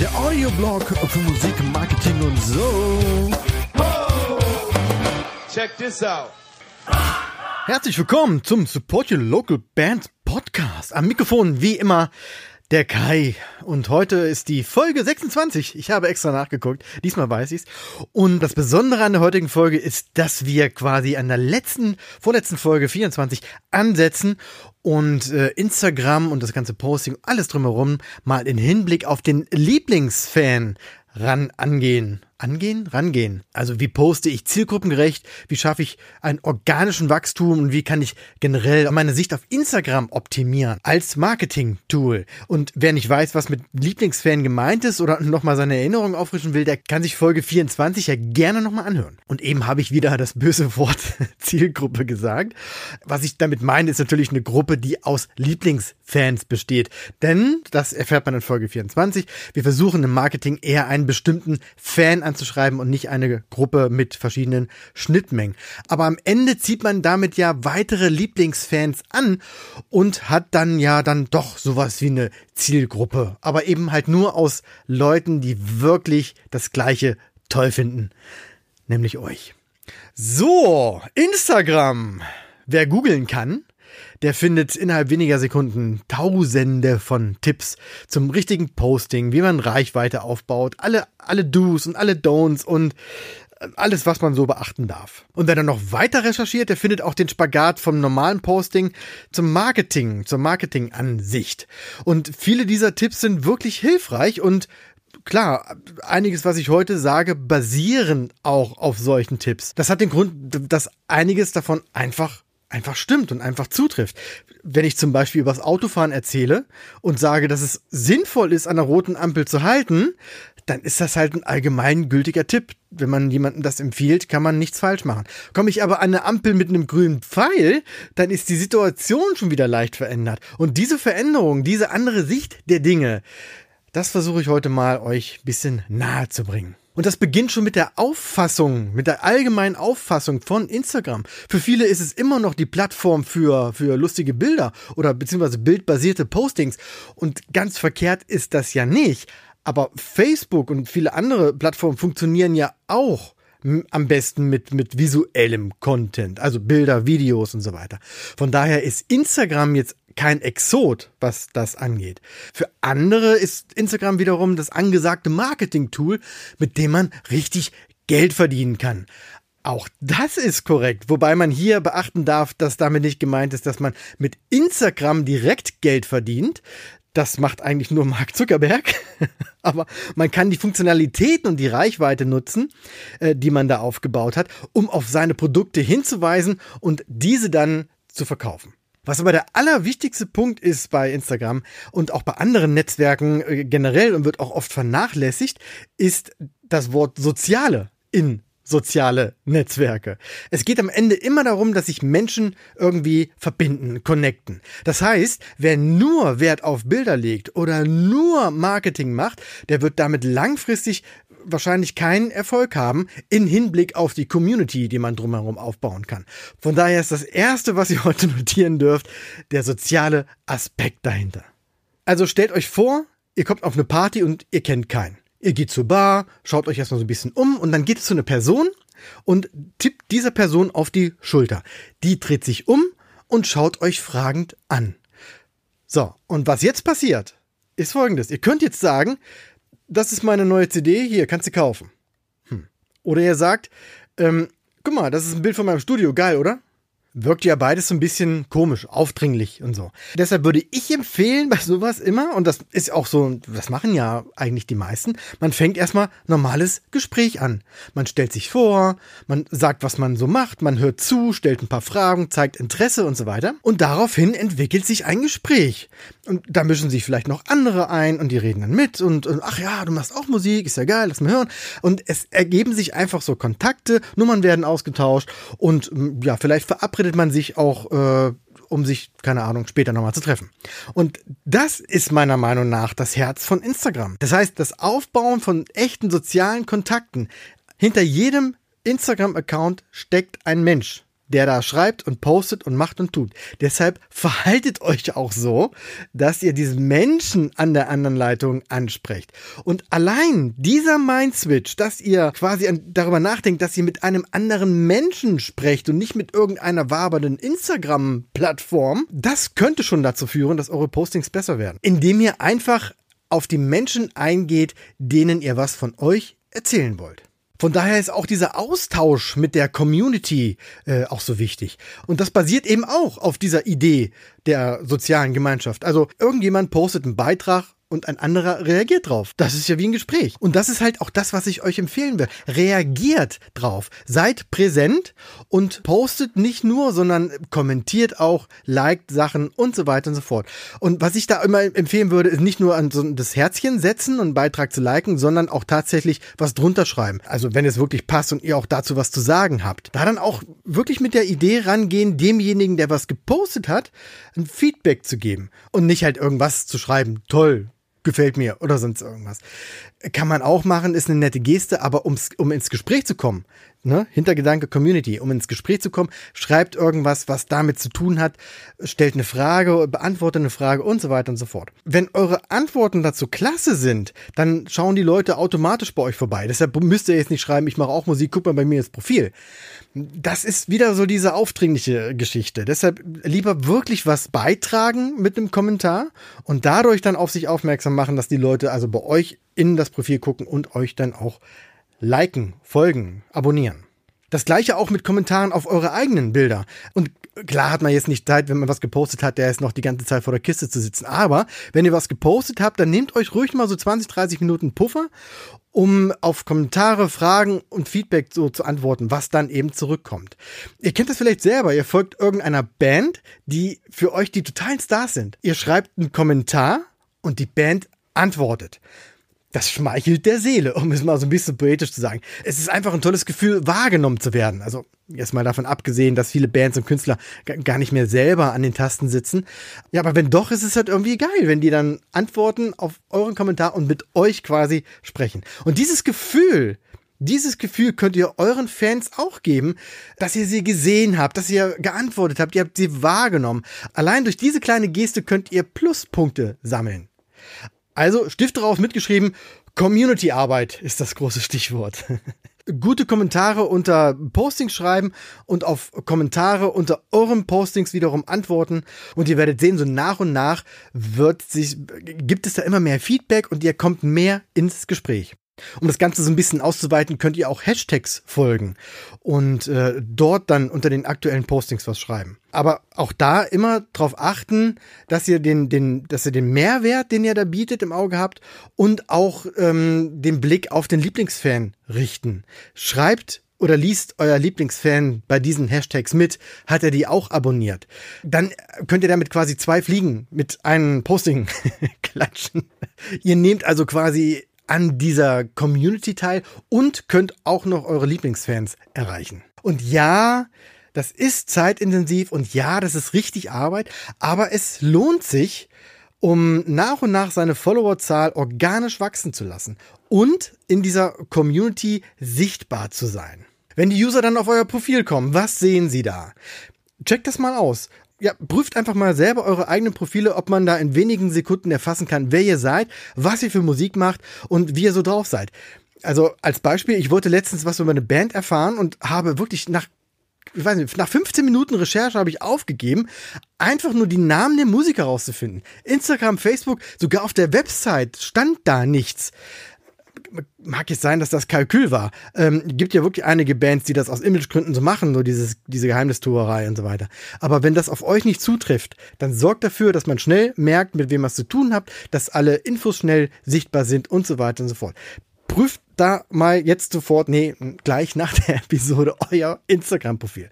Der Audioblog für Musik, Marketing und so. Check this out. Herzlich willkommen zum Support Your Local Band Podcast. Am Mikrofon wie immer der Kai. Und heute ist die Folge 26. Ich habe extra nachgeguckt. Diesmal weiß ich's. Und das Besondere an der heutigen Folge ist, dass wir quasi an der letzten, vorletzten Folge 24 ansetzen und äh, Instagram und das ganze Posting, alles drumherum mal in Hinblick auf den Lieblingsfan ran angehen. Angehen? Rangehen. Also wie poste ich zielgruppengerecht? Wie schaffe ich einen organischen Wachstum? Und wie kann ich generell meine Sicht auf Instagram optimieren? Als Marketing-Tool. Und wer nicht weiß, was mit Lieblingsfan gemeint ist oder nochmal seine Erinnerung auffrischen will, der kann sich Folge 24 ja gerne nochmal anhören. Und eben habe ich wieder das böse Wort Zielgruppe gesagt. Was ich damit meine, ist natürlich eine Gruppe, die aus Lieblingsfans besteht. Denn, das erfährt man in Folge 24, wir versuchen im Marketing eher einen bestimmten Fan anzuschreiben und nicht eine Gruppe mit verschiedenen Schnittmengen. Aber am Ende zieht man damit ja weitere Lieblingsfans an und hat dann ja dann doch sowas wie eine Zielgruppe. Aber eben halt nur aus Leuten, die wirklich das Gleiche toll finden. Nämlich euch. So, Instagram. Wer googeln kann, der findet innerhalb weniger Sekunden tausende von Tipps zum richtigen Posting, wie man Reichweite aufbaut, alle, alle Do's und alle Don'ts und alles, was man so beachten darf. Und wer dann noch weiter recherchiert, der findet auch den Spagat vom normalen Posting zum Marketing, zur Marketing-Ansicht. Und viele dieser Tipps sind wirklich hilfreich und klar, einiges, was ich heute sage, basieren auch auf solchen Tipps. Das hat den Grund, dass einiges davon einfach einfach stimmt und einfach zutrifft. Wenn ich zum Beispiel übers Autofahren erzähle und sage, dass es sinnvoll ist, an der roten Ampel zu halten, dann ist das halt ein allgemeingültiger Tipp. Wenn man jemandem das empfiehlt, kann man nichts falsch machen. Komme ich aber an eine Ampel mit einem grünen Pfeil, dann ist die Situation schon wieder leicht verändert. Und diese Veränderung, diese andere Sicht der Dinge, das versuche ich heute mal euch ein bisschen nahe zu bringen. Und das beginnt schon mit der Auffassung, mit der allgemeinen Auffassung von Instagram. Für viele ist es immer noch die Plattform für, für lustige Bilder oder beziehungsweise bildbasierte Postings. Und ganz verkehrt ist das ja nicht. Aber Facebook und viele andere Plattformen funktionieren ja auch am besten mit, mit visuellem Content, also Bilder, Videos und so weiter. Von daher ist Instagram jetzt kein Exot, was das angeht. Für andere ist Instagram wiederum das angesagte Marketing-Tool, mit dem man richtig Geld verdienen kann. Auch das ist korrekt, wobei man hier beachten darf, dass damit nicht gemeint ist, dass man mit Instagram direkt Geld verdient. Das macht eigentlich nur Mark Zuckerberg. Aber man kann die Funktionalitäten und die Reichweite nutzen, äh, die man da aufgebaut hat, um auf seine Produkte hinzuweisen und diese dann zu verkaufen. Was aber der allerwichtigste Punkt ist bei Instagram und auch bei anderen Netzwerken äh, generell und wird auch oft vernachlässigt, ist das Wort Soziale in soziale Netzwerke. Es geht am Ende immer darum, dass sich Menschen irgendwie verbinden, connecten. Das heißt, wer nur Wert auf Bilder legt oder nur Marketing macht, der wird damit langfristig wahrscheinlich keinen Erfolg haben in Hinblick auf die Community, die man drumherum aufbauen kann. Von daher ist das Erste, was ihr heute notieren dürft, der soziale Aspekt dahinter. Also stellt euch vor, ihr kommt auf eine Party und ihr kennt keinen. Ihr geht zur Bar, schaut euch erstmal so ein bisschen um und dann geht es zu einer Person und tippt dieser Person auf die Schulter. Die dreht sich um und schaut euch fragend an. So, und was jetzt passiert, ist folgendes. Ihr könnt jetzt sagen, das ist meine neue CD, hier, kannst du kaufen. Hm. Oder ihr sagt, ähm, guck mal, das ist ein Bild von meinem Studio, geil, oder? Wirkt ja beides so ein bisschen komisch, aufdringlich und so. Deshalb würde ich empfehlen bei sowas immer, und das ist auch so, das machen ja eigentlich die meisten, man fängt erstmal normales Gespräch an. Man stellt sich vor, man sagt, was man so macht, man hört zu, stellt ein paar Fragen, zeigt Interesse und so weiter. Und daraufhin entwickelt sich ein Gespräch. Und da mischen sich vielleicht noch andere ein und die reden dann mit und, und ach ja, du machst auch Musik, ist ja geil, lass mal hören. Und es ergeben sich einfach so Kontakte, Nummern werden ausgetauscht und ja, vielleicht verabredet verabredet man sich auch, äh, um sich, keine Ahnung, später nochmal zu treffen. Und das ist meiner Meinung nach das Herz von Instagram. Das heißt, das Aufbauen von echten sozialen Kontakten. Hinter jedem Instagram-Account steckt ein Mensch. Der da schreibt und postet und macht und tut. Deshalb verhaltet euch auch so, dass ihr diesen Menschen an der anderen Leitung ansprecht. Und allein dieser Mindswitch, dass ihr quasi darüber nachdenkt, dass ihr mit einem anderen Menschen sprecht und nicht mit irgendeiner wabernden Instagram-Plattform, das könnte schon dazu führen, dass eure Postings besser werden. Indem ihr einfach auf die Menschen eingeht, denen ihr was von euch erzählen wollt. Von daher ist auch dieser Austausch mit der Community äh, auch so wichtig. Und das basiert eben auch auf dieser Idee der sozialen Gemeinschaft. Also irgendjemand postet einen Beitrag und ein anderer reagiert drauf. Das ist ja wie ein Gespräch. Und das ist halt auch das, was ich euch empfehlen will. Reagiert drauf. Seid präsent und postet nicht nur, sondern kommentiert auch, liked Sachen und so weiter und so fort. Und was ich da immer empfehlen würde, ist nicht nur an so das Herzchen setzen und einen Beitrag zu liken, sondern auch tatsächlich was drunter schreiben. Also wenn es wirklich passt und ihr auch dazu was zu sagen habt. Da dann auch wirklich mit der Idee rangehen, demjenigen, der was gepostet hat, ein Feedback zu geben. Und nicht halt irgendwas zu schreiben. Toll, gefällt mir oder sonst irgendwas. Kann man auch machen, ist eine nette Geste, aber um ins Gespräch zu kommen, ne, Hintergedanke Community, um ins Gespräch zu kommen, schreibt irgendwas, was damit zu tun hat, stellt eine Frage, beantwortet eine Frage und so weiter und so fort. Wenn eure Antworten dazu klasse sind, dann schauen die Leute automatisch bei euch vorbei. Deshalb müsst ihr jetzt nicht schreiben, ich mache auch Musik, guck mal bei mir ins Profil. Das ist wieder so diese aufdringliche Geschichte. Deshalb lieber wirklich was beitragen mit einem Kommentar und dadurch dann auf sich aufmerksam machen, dass die Leute also bei euch in das Profil gucken und euch dann auch liken, folgen, abonnieren. Das gleiche auch mit Kommentaren auf eure eigenen Bilder. Und klar hat man jetzt nicht Zeit, wenn man was gepostet hat, der ist noch die ganze Zeit vor der Kiste zu sitzen. Aber wenn ihr was gepostet habt, dann nehmt euch ruhig mal so 20, 30 Minuten Puffer, um auf Kommentare, Fragen und Feedback so zu antworten, was dann eben zurückkommt. Ihr kennt das vielleicht selber. Ihr folgt irgendeiner Band, die für euch die totalen Stars sind. Ihr schreibt einen Kommentar und die Band antwortet das schmeichelt der Seele, um es mal so ein bisschen poetisch zu sagen. Es ist einfach ein tolles Gefühl, wahrgenommen zu werden. Also jetzt mal davon abgesehen, dass viele Bands und Künstler gar nicht mehr selber an den Tasten sitzen. Ja, aber wenn doch, ist es halt irgendwie geil, wenn die dann antworten auf euren Kommentar und mit euch quasi sprechen. Und dieses Gefühl, dieses Gefühl könnt ihr euren Fans auch geben, dass ihr sie gesehen habt, dass ihr geantwortet habt, ihr habt sie wahrgenommen. Allein durch diese kleine Geste könnt ihr Pluspunkte sammeln. Also Stift drauf mitgeschrieben, Community-Arbeit ist das große Stichwort. Gute Kommentare unter Postings schreiben und auf Kommentare unter euren Postings wiederum antworten. Und ihr werdet sehen, so nach und nach wird sich, gibt es da immer mehr Feedback und ihr kommt mehr ins Gespräch. Um das Ganze so ein bisschen auszuweiten, könnt ihr auch Hashtags folgen und äh, dort dann unter den aktuellen Postings was schreiben. Aber auch da immer darauf achten, dass ihr den, den, dass ihr den Mehrwert, den ihr da bietet, im Auge habt und auch ähm, den Blick auf den Lieblingsfan richten. Schreibt oder liest euer Lieblingsfan bei diesen Hashtags mit, hat er die auch abonniert. Dann könnt ihr damit quasi zwei Fliegen mit einem Posting klatschen. Ihr nehmt also quasi an dieser Community teil und könnt auch noch eure Lieblingsfans erreichen. Und ja, das ist zeitintensiv und ja, das ist richtig Arbeit, aber es lohnt sich, um nach und nach seine Followerzahl organisch wachsen zu lassen und in dieser Community sichtbar zu sein. Wenn die User dann auf euer Profil kommen, was sehen sie da? Checkt das mal aus ja, prüft einfach mal selber eure eigenen Profile, ob man da in wenigen Sekunden erfassen kann, wer ihr seid, was ihr für Musik macht und wie ihr so drauf seid. Also als Beispiel, ich wollte letztens was über eine Band erfahren und habe wirklich nach ich weiß nicht, nach 15 Minuten Recherche habe ich aufgegeben, einfach nur die Namen der Musiker rauszufinden. Instagram, Facebook, sogar auf der Website stand da nichts mag jetzt sein, dass das Kalkül war. Ähm, gibt ja wirklich einige Bands, die das aus Imagegründen so machen, so dieses, diese Geheimnistuerei und so weiter. Aber wenn das auf euch nicht zutrifft, dann sorgt dafür, dass man schnell merkt, mit wem was zu tun habt, dass alle Infos schnell sichtbar sind und so weiter und so fort. Prüft da mal jetzt sofort, nee, gleich nach der Episode euer Instagram-Profil.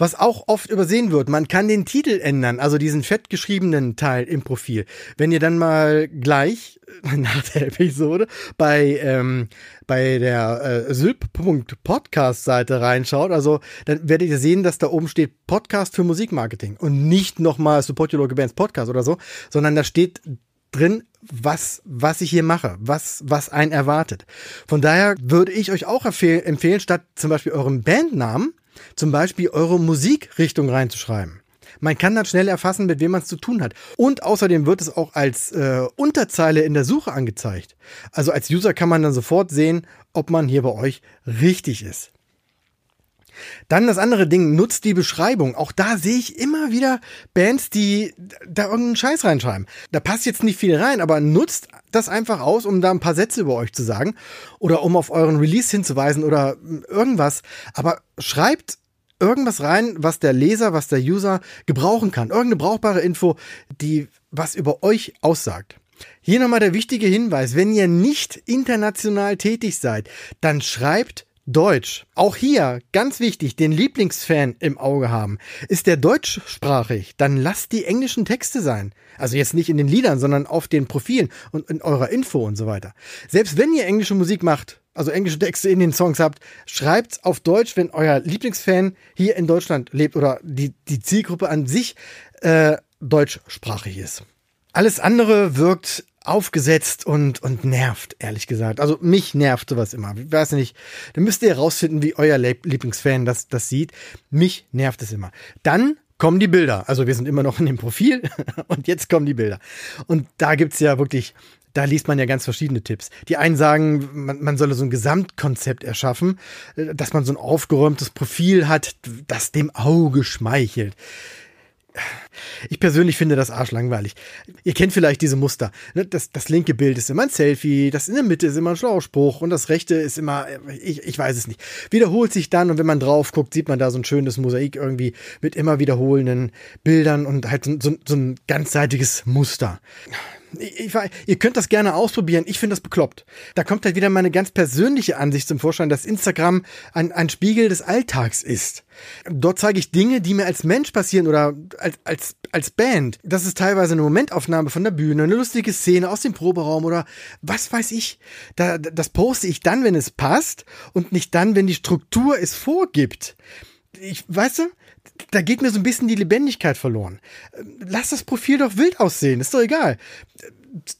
Was auch oft übersehen wird, man kann den Titel ändern, also diesen fett geschriebenen Teil im Profil. Wenn ihr dann mal gleich nach der Episode bei, ähm, bei der äh, sylp.podcast-Seite reinschaut, also dann werdet ihr sehen, dass da oben steht Podcast für Musikmarketing und nicht nochmal Support Your Local Bands Podcast oder so, sondern da steht drin, was, was ich hier mache, was, was einen erwartet. Von daher würde ich euch auch empfehlen, statt zum Beispiel eurem Bandnamen zum Beispiel eure Musikrichtung reinzuschreiben. Man kann dann schnell erfassen, mit wem man es zu tun hat. Und außerdem wird es auch als äh, Unterzeile in der Suche angezeigt. Also als User kann man dann sofort sehen, ob man hier bei euch richtig ist. Dann das andere Ding, nutzt die Beschreibung. Auch da sehe ich immer wieder Bands, die da irgendeinen Scheiß reinschreiben. Da passt jetzt nicht viel rein, aber nutzt das einfach aus, um da ein paar Sätze über euch zu sagen oder um auf euren Release hinzuweisen oder irgendwas. Aber schreibt irgendwas rein, was der Leser, was der User gebrauchen kann. Irgendeine brauchbare Info, die was über euch aussagt. Hier nochmal der wichtige Hinweis, wenn ihr nicht international tätig seid, dann schreibt Deutsch. Auch hier, ganz wichtig, den Lieblingsfan im Auge haben. Ist der deutschsprachig, dann lasst die englischen Texte sein. Also jetzt nicht in den Liedern, sondern auf den Profilen und in eurer Info und so weiter. Selbst wenn ihr englische Musik macht, also englische Texte in den Songs habt, schreibt's auf Deutsch, wenn euer Lieblingsfan hier in Deutschland lebt oder die, die Zielgruppe an sich äh, deutschsprachig ist. Alles andere wirkt aufgesetzt und, und nervt, ehrlich gesagt. Also mich nervt sowas immer. Ich weiß nicht, da müsst ihr herausfinden, wie euer Lieblingsfan das, das sieht. Mich nervt es immer. Dann kommen die Bilder. Also wir sind immer noch in dem Profil und jetzt kommen die Bilder. Und da gibt's ja wirklich, da liest man ja ganz verschiedene Tipps. Die einen sagen, man, man solle so ein Gesamtkonzept erschaffen, dass man so ein aufgeräumtes Profil hat, das dem Auge schmeichelt. Ich persönlich finde das arschlangweilig. Ihr kennt vielleicht diese Muster. Ne? Das, das linke Bild ist immer ein Selfie, das in der Mitte ist immer ein Schlauspruch und das rechte ist immer, ich, ich weiß es nicht. Wiederholt sich dann und wenn man drauf guckt, sieht man da so ein schönes Mosaik irgendwie mit immer wiederholenden Bildern und halt so, so, so ein ganzseitiges Muster ich, ihr könnt das gerne ausprobieren. Ich finde das bekloppt. Da kommt halt wieder meine ganz persönliche Ansicht zum Vorschein, dass Instagram ein, ein Spiegel des Alltags ist. Dort zeige ich Dinge, die mir als Mensch passieren oder als, als, als Band. Das ist teilweise eine Momentaufnahme von der Bühne, eine lustige Szene aus dem Proberaum oder was weiß ich. Da, das poste ich dann, wenn es passt und nicht dann, wenn die Struktur es vorgibt. Ich, weißt du, da geht mir so ein bisschen die Lebendigkeit verloren. Lass das Profil doch wild aussehen, ist doch egal.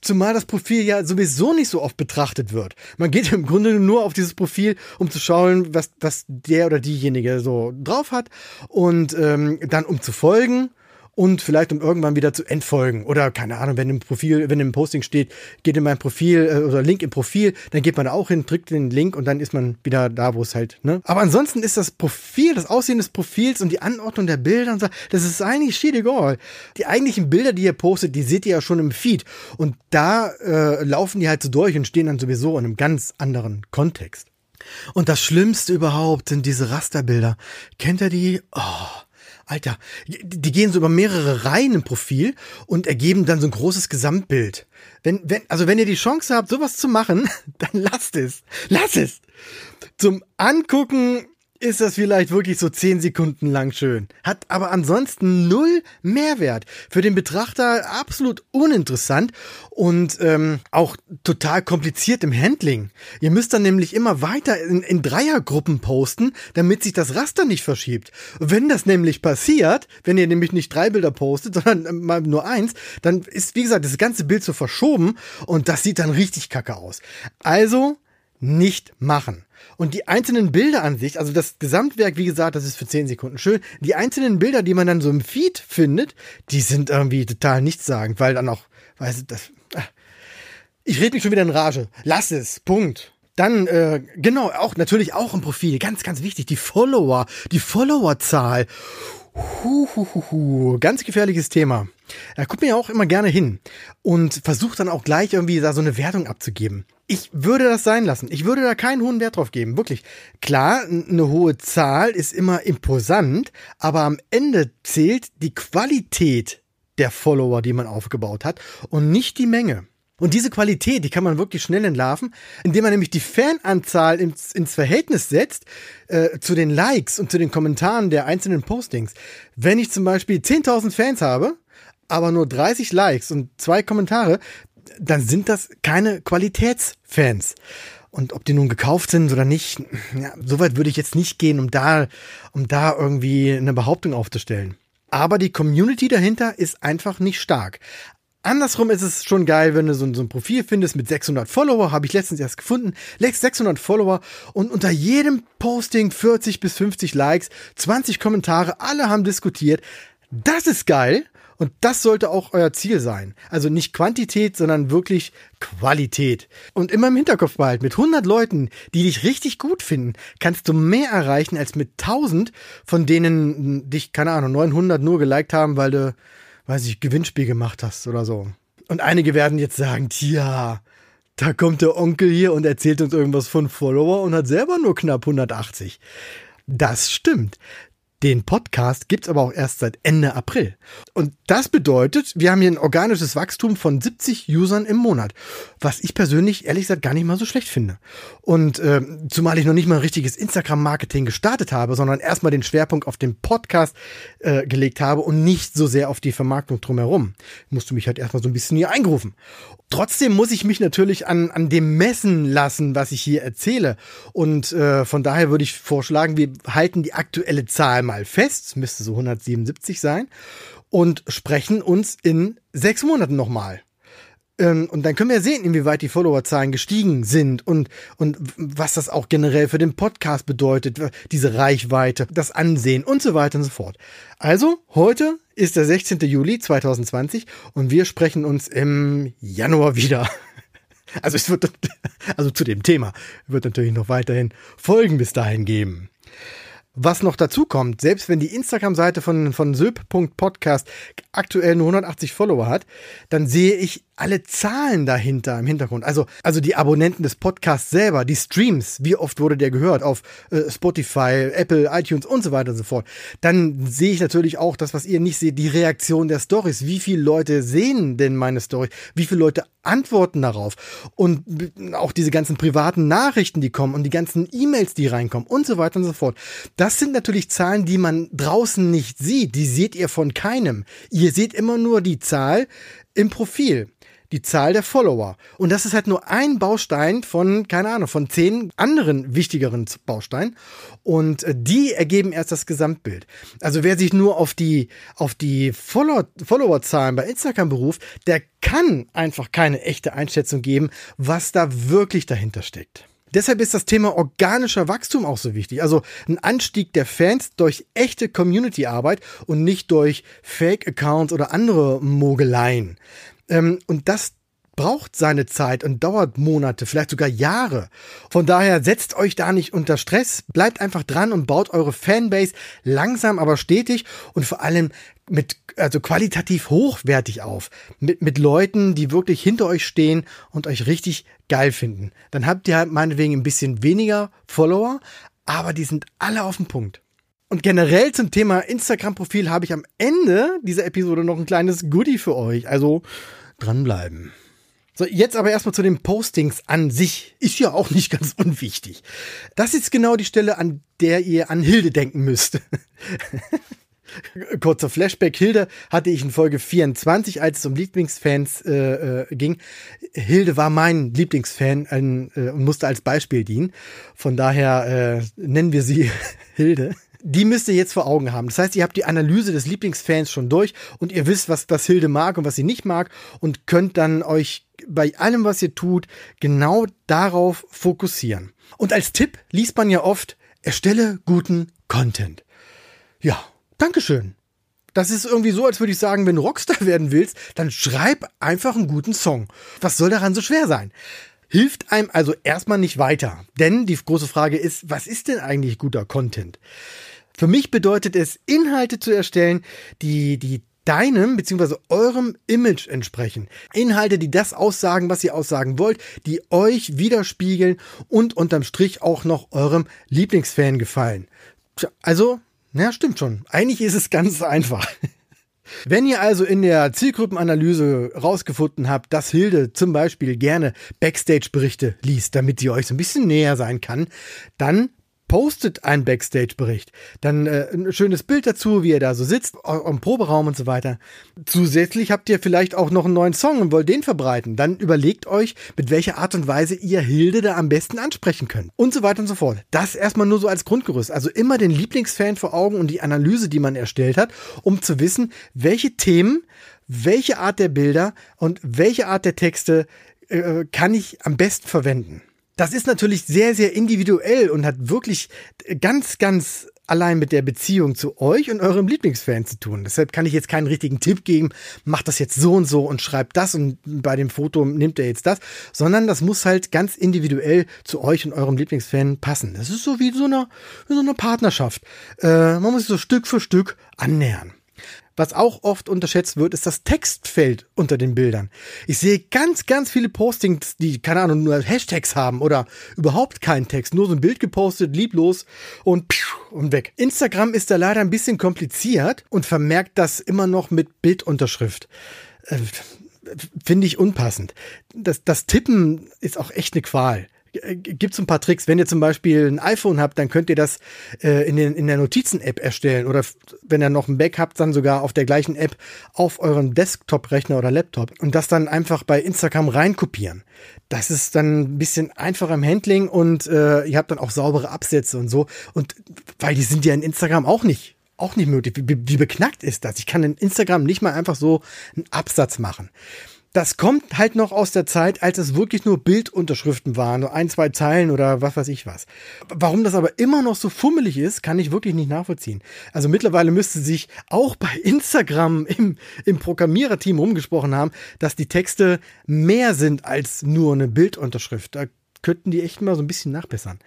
Zumal das Profil ja sowieso nicht so oft betrachtet wird. Man geht im Grunde nur auf dieses Profil, um zu schauen, was, was der oder diejenige so drauf hat und ähm, dann um zu folgen und vielleicht um irgendwann wieder zu entfolgen. Oder keine Ahnung, wenn im Profil, wenn im Posting steht, geht in mein Profil äh, oder Link im Profil, dann geht man da auch hin, drückt den Link und dann ist man wieder da, wo es halt, ne? Aber ansonsten ist das Profil, das Aussehen des Profils und die Anordnung der Bilder und so, das ist eigentlich shit egal. Die eigentlichen Bilder, die ihr postet, die seht ihr ja schon im Feed. Und da äh, laufen die halt so durch und stehen dann sowieso in einem ganz anderen Kontext. Und das Schlimmste überhaupt sind diese Rasterbilder. Kennt ihr die? Oh Alter, die gehen so über mehrere Reihen im Profil und ergeben dann so ein großes Gesamtbild. Wenn, wenn, also wenn ihr die Chance habt, sowas zu machen, dann lasst es. Lasst es. Zum Angucken ist das vielleicht wirklich so zehn Sekunden lang schön. Hat aber ansonsten null Mehrwert. Für den Betrachter absolut uninteressant und ähm, auch total kompliziert im Handling. Ihr müsst dann nämlich immer weiter in, in Dreiergruppen posten, damit sich das Raster nicht verschiebt. Wenn das nämlich passiert, wenn ihr nämlich nicht drei Bilder postet, sondern äh, mal nur eins, dann ist, wie gesagt, das ganze Bild so verschoben und das sieht dann richtig kacke aus. Also nicht machen. Und die einzelnen Bilder an sich, also das Gesamtwerk, wie gesagt, das ist für 10 Sekunden schön. Die einzelnen Bilder, die man dann so im Feed findet, die sind irgendwie total nichtssagend, weil dann auch, weißt du, das. Ach, ich rede mich schon wieder in Rage. Lass es. Punkt. Dann, äh, genau, auch natürlich auch im Profil. Ganz, ganz wichtig, die Follower, die Followerzahl. Huhuhuhu, ganz gefährliches Thema. Er guckt mir ja auch immer gerne hin und versucht dann auch gleich irgendwie da so eine Wertung abzugeben. Ich würde das sein lassen. Ich würde da keinen hohen Wert drauf geben. Wirklich. Klar, eine hohe Zahl ist immer imposant, aber am Ende zählt die Qualität der Follower, die man aufgebaut hat und nicht die Menge. Und diese Qualität, die kann man wirklich schnell entlarven, indem man nämlich die Fananzahl ins, ins Verhältnis setzt äh, zu den Likes und zu den Kommentaren der einzelnen Postings. Wenn ich zum Beispiel 10.000 Fans habe, aber nur 30 Likes und zwei Kommentare, dann sind das keine Qualitätsfans. Und ob die nun gekauft sind oder nicht, ja, soweit würde ich jetzt nicht gehen, um da, um da irgendwie eine Behauptung aufzustellen. Aber die Community dahinter ist einfach nicht stark. Andersrum ist es schon geil, wenn du so, so ein Profil findest mit 600 Follower, habe ich letztens erst gefunden, 600 Follower und unter jedem Posting 40 bis 50 Likes, 20 Kommentare, alle haben diskutiert. Das ist geil und das sollte auch euer Ziel sein. Also nicht Quantität, sondern wirklich Qualität. Und immer im Hinterkopf behalten, mit 100 Leuten, die dich richtig gut finden, kannst du mehr erreichen als mit 1000, von denen dich, keine Ahnung, 900 nur geliked haben, weil du weiß ich, Gewinnspiel gemacht hast oder so. Und einige werden jetzt sagen, tja, da kommt der Onkel hier und erzählt uns irgendwas von Follower und hat selber nur knapp 180. Das stimmt. Den Podcast gibt's aber auch erst seit Ende April. Und das bedeutet, wir haben hier ein organisches Wachstum von 70 Usern im Monat, was ich persönlich ehrlich gesagt gar nicht mal so schlecht finde. Und äh, zumal ich noch nicht mal ein richtiges Instagram-Marketing gestartet habe, sondern erstmal den Schwerpunkt auf den Podcast äh, gelegt habe und nicht so sehr auf die Vermarktung drumherum. Musste mich halt erstmal so ein bisschen hier eingerufen. Trotzdem muss ich mich natürlich an, an dem messen lassen, was ich hier erzähle. Und äh, von daher würde ich vorschlagen, wir halten die aktuelle Zahl mal fest, es müsste so 177 sein, und sprechen uns in sechs Monaten nochmal. Ähm, und dann können wir sehen, inwieweit die Followerzahlen gestiegen sind und, und was das auch generell für den Podcast bedeutet, diese Reichweite, das Ansehen und so weiter und so fort. Also, heute ist der 16. Juli 2020 und wir sprechen uns im Januar wieder. Also es wird, also zu dem Thema wird natürlich noch weiterhin Folgen bis dahin geben. Was noch dazu kommt, selbst wenn die Instagram-Seite von, von söb.podcast aktuell nur 180 Follower hat, dann sehe ich alle Zahlen dahinter im Hintergrund. Also, also die Abonnenten des Podcasts selber, die Streams, wie oft wurde der gehört auf äh, Spotify, Apple, iTunes und so weiter und so fort. Dann sehe ich natürlich auch das, was ihr nicht seht, die Reaktion der Stories. Wie viele Leute sehen denn meine Story? Wie viele Leute antworten darauf? Und auch diese ganzen privaten Nachrichten, die kommen und die ganzen E-Mails, die reinkommen und so weiter und so fort. Das sind natürlich Zahlen, die man draußen nicht sieht. Die seht ihr von keinem. Ihr seht immer nur die Zahl im Profil die Zahl der Follower. Und das ist halt nur ein Baustein von, keine Ahnung, von zehn anderen wichtigeren Bausteinen. Und äh, die ergeben erst das Gesamtbild. Also wer sich nur auf die, auf die Follower, Followerzahlen bei Instagram beruft, der kann einfach keine echte Einschätzung geben, was da wirklich dahinter steckt. Deshalb ist das Thema organischer Wachstum auch so wichtig. Also ein Anstieg der Fans durch echte Community-Arbeit und nicht durch Fake-Accounts oder andere Mogeleien. Ähm, und das braucht seine Zeit und dauert Monate, vielleicht sogar Jahre. Von daher setzt euch da nicht unter Stress, bleibt einfach dran und baut eure Fanbase langsam aber stetig und vor allem mit, also qualitativ hochwertig auf. Mit, mit Leuten, die wirklich hinter euch stehen und euch richtig geil finden. Dann habt ihr halt meinetwegen ein bisschen weniger Follower, aber die sind alle auf dem Punkt. Und generell zum Thema Instagram-Profil habe ich am Ende dieser Episode noch ein kleines Goodie für euch. Also dranbleiben. So, jetzt aber erstmal zu den Postings an sich. Ist ja auch nicht ganz unwichtig. Das ist genau die Stelle, an der ihr an Hilde denken müsst. Kurzer Flashback. Hilde hatte ich in Folge 24, als es um Lieblingsfans äh, äh, ging. Hilde war mein Lieblingsfan äh, und musste als Beispiel dienen. Von daher äh, nennen wir sie Hilde die müsst ihr jetzt vor Augen haben. Das heißt, ihr habt die Analyse des Lieblingsfans schon durch und ihr wisst, was, was Hilde mag und was sie nicht mag und könnt dann euch bei allem, was ihr tut, genau darauf fokussieren. Und als Tipp liest man ja oft, erstelle guten Content. Ja, Dankeschön. Das ist irgendwie so, als würde ich sagen, wenn du Rockstar werden willst, dann schreib einfach einen guten Song. Was soll daran so schwer sein? Hilft einem also erstmal nicht weiter. Denn die große Frage ist, was ist denn eigentlich guter Content? Für mich bedeutet es, Inhalte zu erstellen, die, die deinem bzw. eurem Image entsprechen. Inhalte, die das aussagen, was ihr aussagen wollt, die euch widerspiegeln und unterm Strich auch noch eurem Lieblingsfan gefallen. Also, ja, stimmt schon. Eigentlich ist es ganz einfach. Wenn ihr also in der Zielgruppenanalyse rausgefunden habt, dass Hilde zum Beispiel gerne Backstage-Berichte liest, damit sie euch so ein bisschen näher sein kann, dann postet einen Backstage-Bericht. Dann äh, ein schönes Bild dazu, wie ihr da so sitzt, im Proberaum und so weiter. Zusätzlich habt ihr vielleicht auch noch einen neuen Song und wollt den verbreiten. Dann überlegt euch, mit welcher Art und Weise ihr Hilde da am besten ansprechen könnt. Und so weiter und so fort. Das erstmal nur so als Grundgerüst. Also immer den Lieblingsfan vor Augen und die Analyse, die man erstellt hat, um zu wissen, welche Themen, welche Art der Bilder und welche Art der Texte äh, kann ich am besten verwenden. Das ist natürlich sehr, sehr individuell und hat wirklich ganz, ganz allein mit der Beziehung zu euch und eurem Lieblingsfan zu tun. Deshalb kann ich jetzt keinen richtigen Tipp geben, macht das jetzt so und so und schreibt das und bei dem Foto nimmt er jetzt das, sondern das muss halt ganz individuell zu euch und eurem Lieblingsfan passen. Das ist so wie so eine, wie so eine Partnerschaft. Äh, man muss sich so Stück für Stück annähern. Was auch oft unterschätzt wird, ist das Textfeld unter den Bildern. Ich sehe ganz, ganz viele Postings, die, keine Ahnung, nur Hashtags haben oder überhaupt keinen Text, nur so ein Bild gepostet, lieblos und, und weg. Instagram ist da leider ein bisschen kompliziert und vermerkt das immer noch mit Bildunterschrift. Äh, Finde ich unpassend. Das, das Tippen ist auch echt eine Qual gibt es ein paar Tricks. Wenn ihr zum Beispiel ein iPhone habt, dann könnt ihr das äh, in, den, in der Notizen-App erstellen. Oder wenn ihr noch ein Back habt, dann sogar auf der gleichen App auf eurem Desktop-Rechner oder Laptop. Und das dann einfach bei Instagram reinkopieren. Das ist dann ein bisschen einfacher im Handling und äh, ihr habt dann auch saubere Absätze und so. Und weil die sind ja in Instagram auch nicht auch nicht möglich. Wie, wie beknackt ist das? Ich kann in Instagram nicht mal einfach so einen Absatz machen das kommt halt noch aus der Zeit, als es wirklich nur Bildunterschriften waren, nur ein, zwei Zeilen oder was weiß ich was. Warum das aber immer noch so fummelig ist, kann ich wirklich nicht nachvollziehen. Also mittlerweile müsste sich auch bei Instagram im, im Programmiererteam rumgesprochen haben, dass die Texte mehr sind als nur eine Bildunterschrift. Da könnten die echt mal so ein bisschen nachbessern.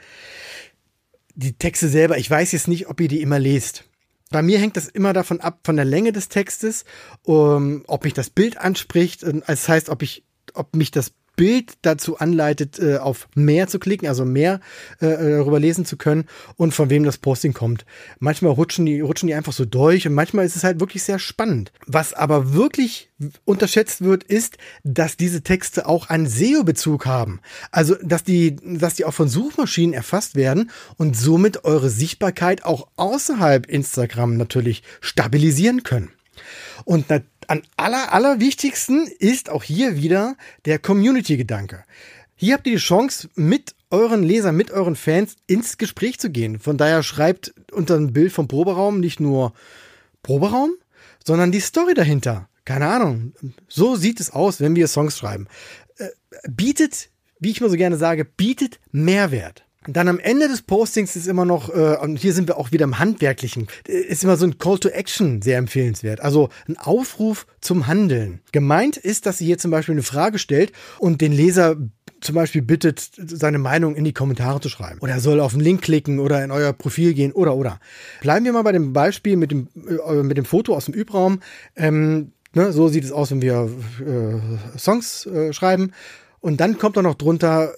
Die Texte selber, ich weiß jetzt nicht, ob ihr die immer lest. Bei mir hängt das immer davon ab, von der Länge des Textes, um, ob mich das Bild anspricht. Das heißt, ob ich, ob mich das Bild dazu anleitet, äh, auf mehr zu klicken, also mehr äh, darüber lesen zu können und von wem das Posting kommt. Manchmal rutschen die, rutschen die einfach so durch und manchmal ist es halt wirklich sehr spannend. Was aber wirklich unterschätzt wird, ist, dass diese Texte auch einen SEO-Bezug haben. Also, dass die, dass die auch von Suchmaschinen erfasst werden und somit eure Sichtbarkeit auch außerhalb Instagram natürlich stabilisieren können. Und an aller, allerwichtigsten ist auch hier wieder der Community-Gedanke. Hier habt ihr die Chance, mit euren Lesern, mit euren Fans ins Gespräch zu gehen. Von daher schreibt unter ein Bild vom Proberaum nicht nur Proberaum, sondern die Story dahinter. Keine Ahnung. So sieht es aus, wenn wir Songs schreiben. Äh, bietet, wie ich immer so gerne sage, bietet Mehrwert. Dann am Ende des Postings ist immer noch, äh, und hier sind wir auch wieder im Handwerklichen, ist immer so ein Call to Action sehr empfehlenswert. Also ein Aufruf zum Handeln. Gemeint ist, dass sie hier zum Beispiel eine Frage stellt und den Leser zum Beispiel bittet, seine Meinung in die Kommentare zu schreiben. Oder er soll auf den Link klicken oder in euer Profil gehen oder oder. Bleiben wir mal bei dem Beispiel mit dem, äh, mit dem Foto aus dem Übraum. Ähm, ne, so sieht es aus, wenn wir äh, Songs äh, schreiben. Und dann kommt da noch drunter,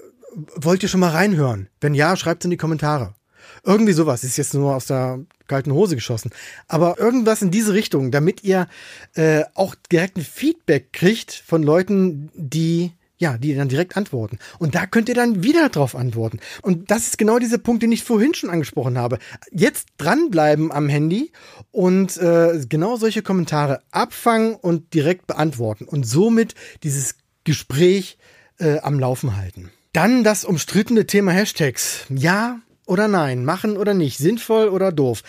wollt ihr schon mal reinhören? Wenn ja, schreibt in die Kommentare. Irgendwie sowas ist jetzt nur aus der kalten Hose geschossen. Aber irgendwas in diese Richtung, damit ihr äh, auch direkt ein Feedback kriegt von Leuten, die ja, die dann direkt antworten. Und da könnt ihr dann wieder drauf antworten. Und das ist genau dieser Punkt, den ich vorhin schon angesprochen habe. Jetzt dranbleiben am Handy und äh, genau solche Kommentare abfangen und direkt beantworten und somit dieses Gespräch äh, am Laufen halten. Dann das umstrittene Thema Hashtags. Ja oder nein, machen oder nicht, sinnvoll oder doof.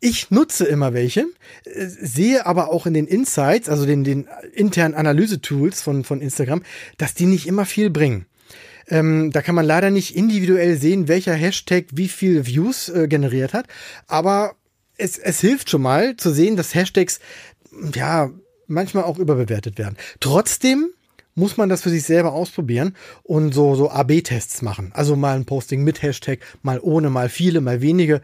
Ich nutze immer welche, äh, sehe aber auch in den Insights, also den, den internen Analyse-Tools von, von Instagram, dass die nicht immer viel bringen. Ähm, da kann man leider nicht individuell sehen, welcher Hashtag wie viel Views äh, generiert hat, aber es, es hilft schon mal zu sehen, dass Hashtags ja manchmal auch überbewertet werden. Trotzdem muss man das für sich selber ausprobieren und so, so AB-Tests machen. Also mal ein Posting mit Hashtag, mal ohne, mal viele, mal wenige.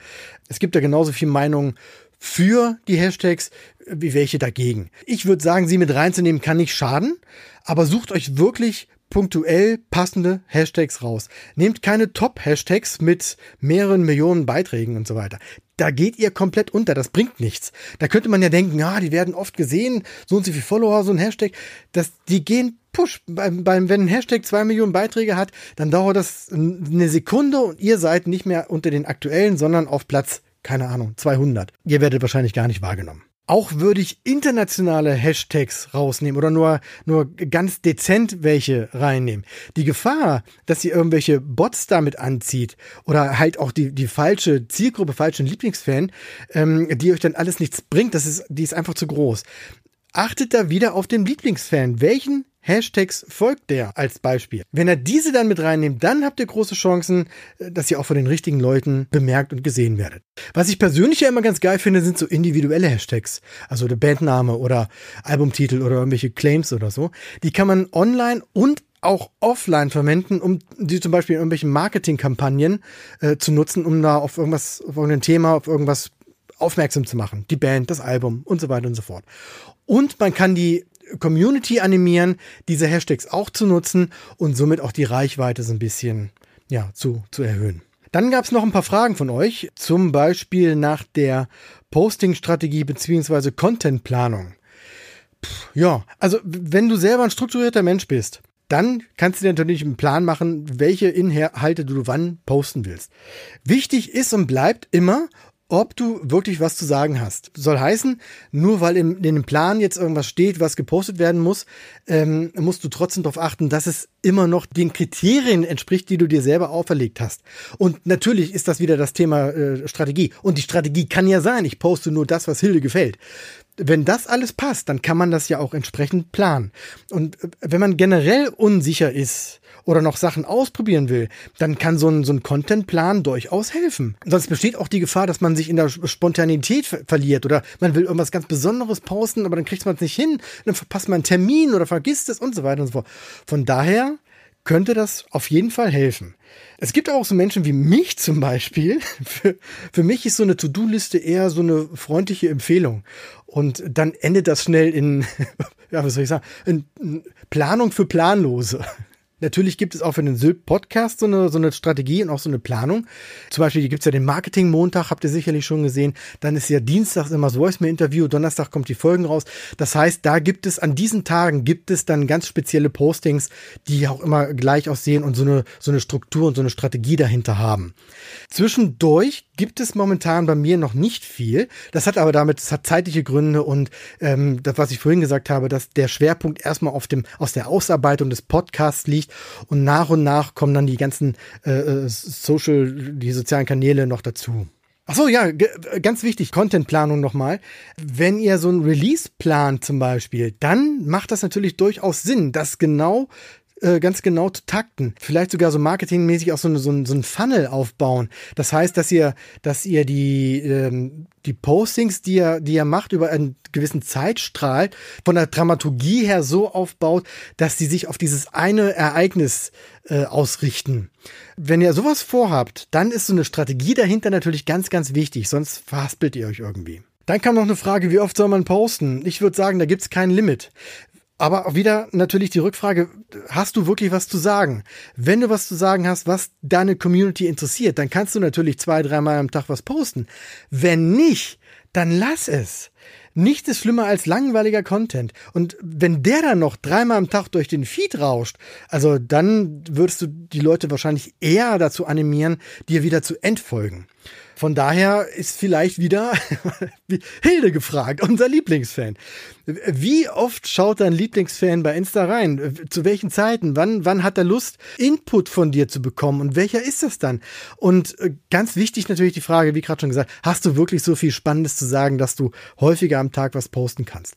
Es gibt da genauso viel Meinungen für die Hashtags wie welche dagegen. Ich würde sagen, sie mit reinzunehmen kann nicht schaden, aber sucht euch wirklich punktuell passende Hashtags raus. Nehmt keine Top-Hashtags mit mehreren Millionen Beiträgen und so weiter. Da geht ihr komplett unter, das bringt nichts. Da könnte man ja denken, ja, die werden oft gesehen, so und so viele Follower, so ein Hashtag. Das, die gehen Push. Beim, beim, wenn ein Hashtag zwei Millionen Beiträge hat, dann dauert das eine Sekunde und ihr seid nicht mehr unter den aktuellen, sondern auf Platz, keine Ahnung, 200. Ihr werdet wahrscheinlich gar nicht wahrgenommen. Auch würde ich internationale Hashtags rausnehmen oder nur, nur ganz dezent welche reinnehmen. Die Gefahr, dass ihr irgendwelche Bots damit anzieht oder halt auch die, die falsche Zielgruppe, falschen Lieblingsfan, ähm, die euch dann alles nichts bringt, das ist, die ist einfach zu groß. Achtet da wieder auf den Lieblingsfan. Welchen Hashtags folgt der als Beispiel. Wenn er diese dann mit reinnimmt, dann habt ihr große Chancen, äh, dass ihr auch von den richtigen Leuten bemerkt und gesehen werdet. Was ich persönlich ja immer ganz geil finde, sind so individuelle Hashtags. Also der Bandname oder Albumtitel oder irgendwelche Claims oder so. Die kann man online und auch offline verwenden, um die zum Beispiel in irgendwelchen Marketingkampagnen äh, zu nutzen, um da auf irgendwas, auf irgendein Thema, auf irgendwas aufmerksam zu machen. Die Band, das Album und so weiter und so fort. Und man kann die Community animieren, diese Hashtags auch zu nutzen und somit auch die Reichweite so ein bisschen ja, zu, zu erhöhen. Dann gab es noch ein paar Fragen von euch, zum Beispiel nach der Posting-Strategie bzw. Content-Planung. Ja, also wenn du selber ein strukturierter Mensch bist, dann kannst du dir natürlich einen Plan machen, welche Inhalte du wann posten willst. Wichtig ist und bleibt immer, ob du wirklich was zu sagen hast. Soll heißen, nur weil in, in dem Plan jetzt irgendwas steht, was gepostet werden muss, ähm, musst du trotzdem darauf achten, dass es immer noch den Kriterien entspricht, die du dir selber auferlegt hast. Und natürlich ist das wieder das Thema äh, Strategie. Und die Strategie kann ja sein, ich poste nur das, was Hilde gefällt. Wenn das alles passt, dann kann man das ja auch entsprechend planen. Und äh, wenn man generell unsicher ist, oder noch Sachen ausprobieren will, dann kann so ein, so ein Contentplan durchaus helfen. Sonst besteht auch die Gefahr, dass man sich in der Spontanität ver verliert oder man will irgendwas ganz Besonderes posten, aber dann kriegt man es nicht hin, dann verpasst man einen Termin oder vergisst es und so weiter und so fort. Von daher könnte das auf jeden Fall helfen. Es gibt auch so Menschen wie mich zum Beispiel. Für, für mich ist so eine To-Do-Liste eher so eine freundliche Empfehlung. Und dann endet das schnell in, ja, was soll ich sagen, in Planung für Planlose. Natürlich gibt es auch für den Sylt-Podcast so eine, so eine Strategie und auch so eine Planung. Zum Beispiel gibt es ja den Marketing-Montag, habt ihr sicherlich schon gesehen. Dann ist ja Dienstags immer das Voicemail-Interview, Donnerstag kommt die Folgen raus. Das heißt, da gibt es, an diesen Tagen gibt es dann ganz spezielle Postings, die auch immer gleich aussehen und so eine, so eine Struktur und so eine Strategie dahinter haben. Zwischendurch gibt es momentan bei mir noch nicht viel. Das hat aber damit, das hat zeitliche Gründe und ähm, das, was ich vorhin gesagt habe, dass der Schwerpunkt erstmal auf dem, aus der Ausarbeitung des Podcasts liegt und nach und nach kommen dann die ganzen äh, äh Social, die sozialen Kanäle noch dazu. Ach so, ja, ganz wichtig, Contentplanung nochmal. Wenn ihr so ein Release plant zum Beispiel, dann macht das natürlich durchaus Sinn, das genau äh, ganz genau zu takten. Vielleicht sogar so marketingmäßig auch so, eine, so, ein, so ein Funnel aufbauen. Das heißt, dass ihr, dass ihr die, ähm, die Postings, die ihr, die ihr macht, über einen gewissen Zeitstrahl von der Dramaturgie her so aufbaut, dass sie sich auf dieses eine Ereignis äh, ausrichten. Wenn ihr sowas vorhabt, dann ist so eine Strategie dahinter natürlich ganz, ganz wichtig, sonst verhaspelt ihr euch irgendwie. Dann kam noch eine Frage, wie oft soll man posten? Ich würde sagen, da gibt es kein Limit. Aber wieder natürlich die Rückfrage, hast du wirklich was zu sagen? Wenn du was zu sagen hast, was deine Community interessiert, dann kannst du natürlich zwei, dreimal am Tag was posten. Wenn nicht, dann lass es. Nichts ist schlimmer als langweiliger Content. Und wenn der dann noch dreimal am Tag durch den Feed rauscht, also dann würdest du die Leute wahrscheinlich eher dazu animieren, dir wieder zu entfolgen. Von daher ist vielleicht wieder Hilde gefragt, unser Lieblingsfan. Wie oft schaut dein Lieblingsfan bei Insta rein? Zu welchen Zeiten? Wann, wann hat er Lust, Input von dir zu bekommen? Und welcher ist das dann? Und äh, ganz wichtig natürlich die Frage, wie gerade schon gesagt, hast du wirklich so viel Spannendes zu sagen, dass du häufiger am Tag was posten kannst?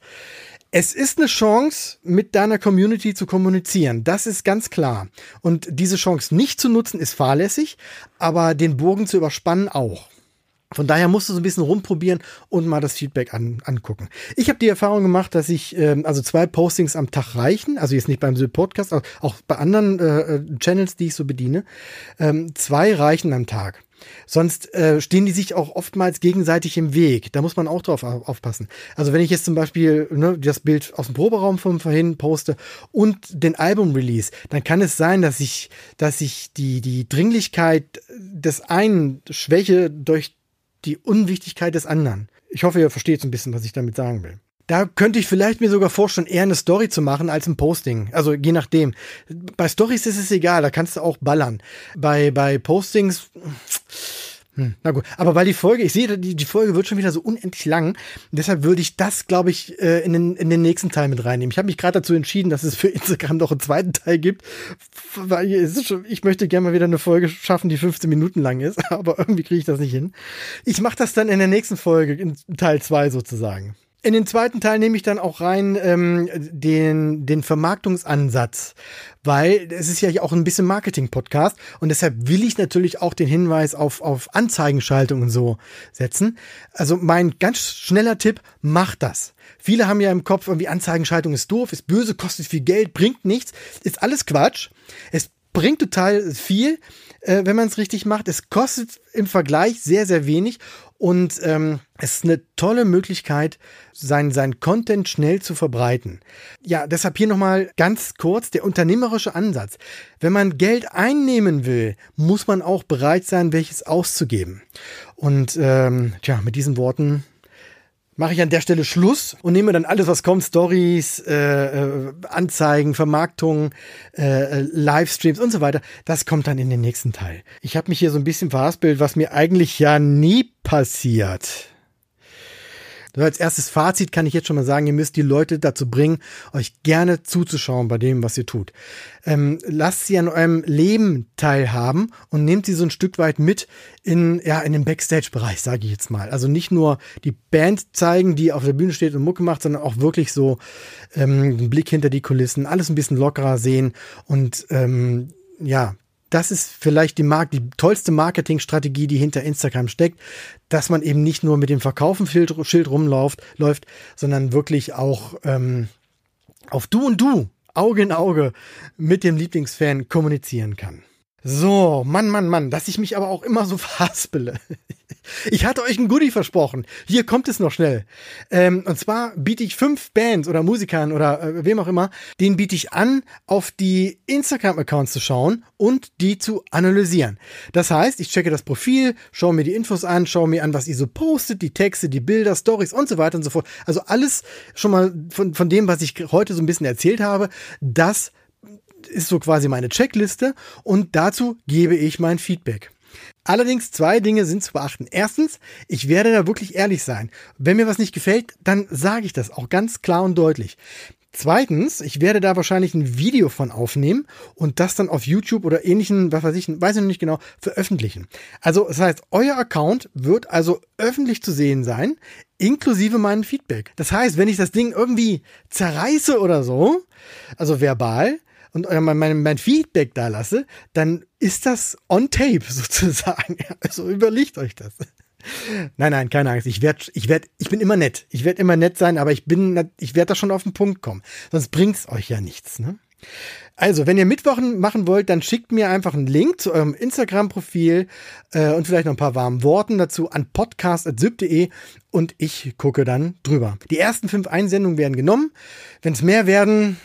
Es ist eine Chance, mit deiner Community zu kommunizieren. Das ist ganz klar. Und diese Chance nicht zu nutzen, ist fahrlässig, aber den Bogen zu überspannen auch. Von daher musst du so ein bisschen rumprobieren und mal das Feedback an, angucken. Ich habe die Erfahrung gemacht, dass ich, ähm, also zwei Postings am Tag reichen, also jetzt nicht beim Podcast, aber auch bei anderen äh, äh, Channels, die ich so bediene. Ähm, zwei reichen am Tag. Sonst äh, stehen die sich auch oftmals gegenseitig im Weg. Da muss man auch drauf aufpassen. Also wenn ich jetzt zum Beispiel ne, das Bild aus dem Proberaum von vorhin poste und den Album-Release, dann kann es sein, dass ich, dass ich die, die Dringlichkeit des einen schwäche durch die Unwichtigkeit des anderen. Ich hoffe, ihr versteht so ein bisschen, was ich damit sagen will. Da könnte ich vielleicht mir sogar vorstellen, eher eine Story zu machen als ein Posting. Also je nachdem. Bei Stories ist es egal, da kannst du auch ballern. Bei, bei Postings. Hm, na gut, aber weil die Folge, ich sehe, die, die Folge wird schon wieder so unendlich lang. Deshalb würde ich das, glaube ich, äh, in den, in den nächsten Teil mit reinnehmen. Ich habe mich gerade dazu entschieden, dass es für Instagram noch einen zweiten Teil gibt. Weil es ist schon, ich möchte gerne mal wieder eine Folge schaffen, die 15 Minuten lang ist, aber irgendwie kriege ich das nicht hin. Ich mache das dann in der nächsten Folge, in Teil 2 sozusagen. In den zweiten Teil nehme ich dann auch rein ähm, den, den Vermarktungsansatz, weil es ist ja auch ein bisschen Marketing-Podcast und deshalb will ich natürlich auch den Hinweis auf, auf Anzeigenschaltung und so setzen. Also mein ganz schneller Tipp, macht das. Viele haben ja im Kopf irgendwie Anzeigenschaltung ist doof, ist böse, kostet viel Geld, bringt nichts, ist alles Quatsch. Es bringt total viel, äh, wenn man es richtig macht. Es kostet im Vergleich sehr, sehr wenig und ähm, es ist eine tolle Möglichkeit, sein, sein Content schnell zu verbreiten. Ja, deshalb hier nochmal ganz kurz der unternehmerische Ansatz. Wenn man Geld einnehmen will, muss man auch bereit sein, welches auszugeben. Und ähm, tja, mit diesen Worten mache ich an der Stelle Schluss und nehme dann alles, was kommt, Stories, äh, äh, Anzeigen, Vermarktung, äh, Livestreams und so weiter. Das kommt dann in den nächsten Teil. Ich habe mich hier so ein bisschen verhaspelt, was mir eigentlich ja nie passiert. Als erstes Fazit kann ich jetzt schon mal sagen, ihr müsst die Leute dazu bringen, euch gerne zuzuschauen bei dem, was ihr tut. Ähm, lasst sie an eurem Leben teilhaben und nehmt sie so ein Stück weit mit in, ja, in den Backstage-Bereich, sage ich jetzt mal. Also nicht nur die Band zeigen, die auf der Bühne steht und Mucke macht, sondern auch wirklich so ähm, einen Blick hinter die Kulissen, alles ein bisschen lockerer sehen und ähm, ja, das ist vielleicht die, Mark die tollste Marketingstrategie, die hinter Instagram steckt, dass man eben nicht nur mit dem Verkaufenschild rumläuft, läuft, sondern wirklich auch ähm, auf Du und Du, Auge in Auge mit dem Lieblingsfan kommunizieren kann. So, Mann, Mann, Mann, dass ich mich aber auch immer so verhaspele. Ich hatte euch ein Goodie versprochen. Hier kommt es noch schnell. Ähm, und zwar biete ich fünf Bands oder Musikern oder äh, wem auch immer, denen biete ich an, auf die Instagram-Accounts zu schauen und die zu analysieren. Das heißt, ich checke das Profil, schaue mir die Infos an, schaue mir an, was ihr so postet, die Texte, die Bilder, Stories und so weiter und so fort. Also alles schon mal von, von dem, was ich heute so ein bisschen erzählt habe, das ist so quasi meine Checkliste und dazu gebe ich mein Feedback. Allerdings zwei Dinge sind zu beachten. Erstens, ich werde da wirklich ehrlich sein. Wenn mir was nicht gefällt, dann sage ich das auch ganz klar und deutlich. Zweitens, ich werde da wahrscheinlich ein Video von aufnehmen und das dann auf YouTube oder ähnlichen, was weiß ich, weiß ich noch nicht genau, veröffentlichen. Also, das heißt, euer Account wird also öffentlich zu sehen sein, inklusive meinen Feedback. Das heißt, wenn ich das Ding irgendwie zerreiße oder so, also verbal, und mein, mein Feedback da lasse, dann ist das on tape sozusagen. Also überlegt euch das. Nein, nein, keine Angst. Ich werde, ich werde, ich bin immer nett. Ich werde immer nett sein, aber ich bin, ich werde da schon auf den Punkt kommen. Sonst bringt's euch ja nichts. Ne? Also, wenn ihr Mittwochen machen wollt, dann schickt mir einfach einen Link zu eurem Instagram-Profil äh, und vielleicht noch ein paar warmen Worten dazu an podcast.syb.de und ich gucke dann drüber. Die ersten fünf Einsendungen werden genommen. Wenn es mehr werden,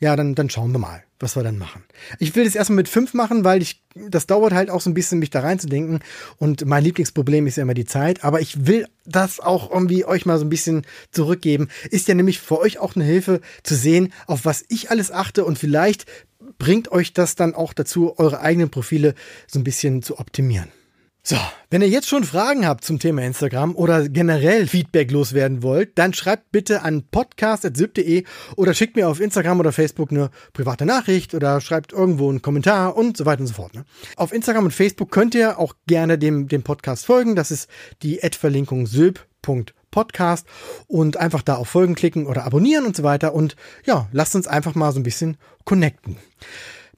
ja, dann, dann schauen wir mal, was wir dann machen. Ich will das erstmal mit fünf machen, weil ich, das dauert halt auch so ein bisschen, mich da reinzudenken. Und mein Lieblingsproblem ist ja immer die Zeit. Aber ich will das auch irgendwie euch mal so ein bisschen zurückgeben. Ist ja nämlich für euch auch eine Hilfe zu sehen, auf was ich alles achte und vielleicht bringt euch das dann auch dazu, eure eigenen Profile so ein bisschen zu optimieren. So, wenn ihr jetzt schon Fragen habt zum Thema Instagram oder generell Feedback loswerden wollt, dann schreibt bitte an podcast.sip.de oder schickt mir auf Instagram oder Facebook eine private Nachricht oder schreibt irgendwo einen Kommentar und so weiter und so fort. Ne? Auf Instagram und Facebook könnt ihr auch gerne dem, dem Podcast folgen. Das ist die Ad-Verlinkung sylp.podcast und einfach da auf Folgen klicken oder abonnieren und so weiter. Und ja, lasst uns einfach mal so ein bisschen connecten.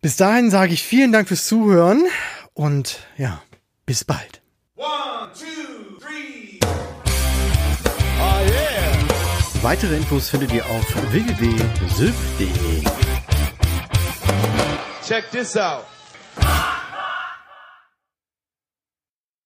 Bis dahin sage ich vielen Dank fürs Zuhören und ja, bis bald. One, two, three. Oh yeah. Weitere Infos findet ihr auf www.sylph.de. Check this out.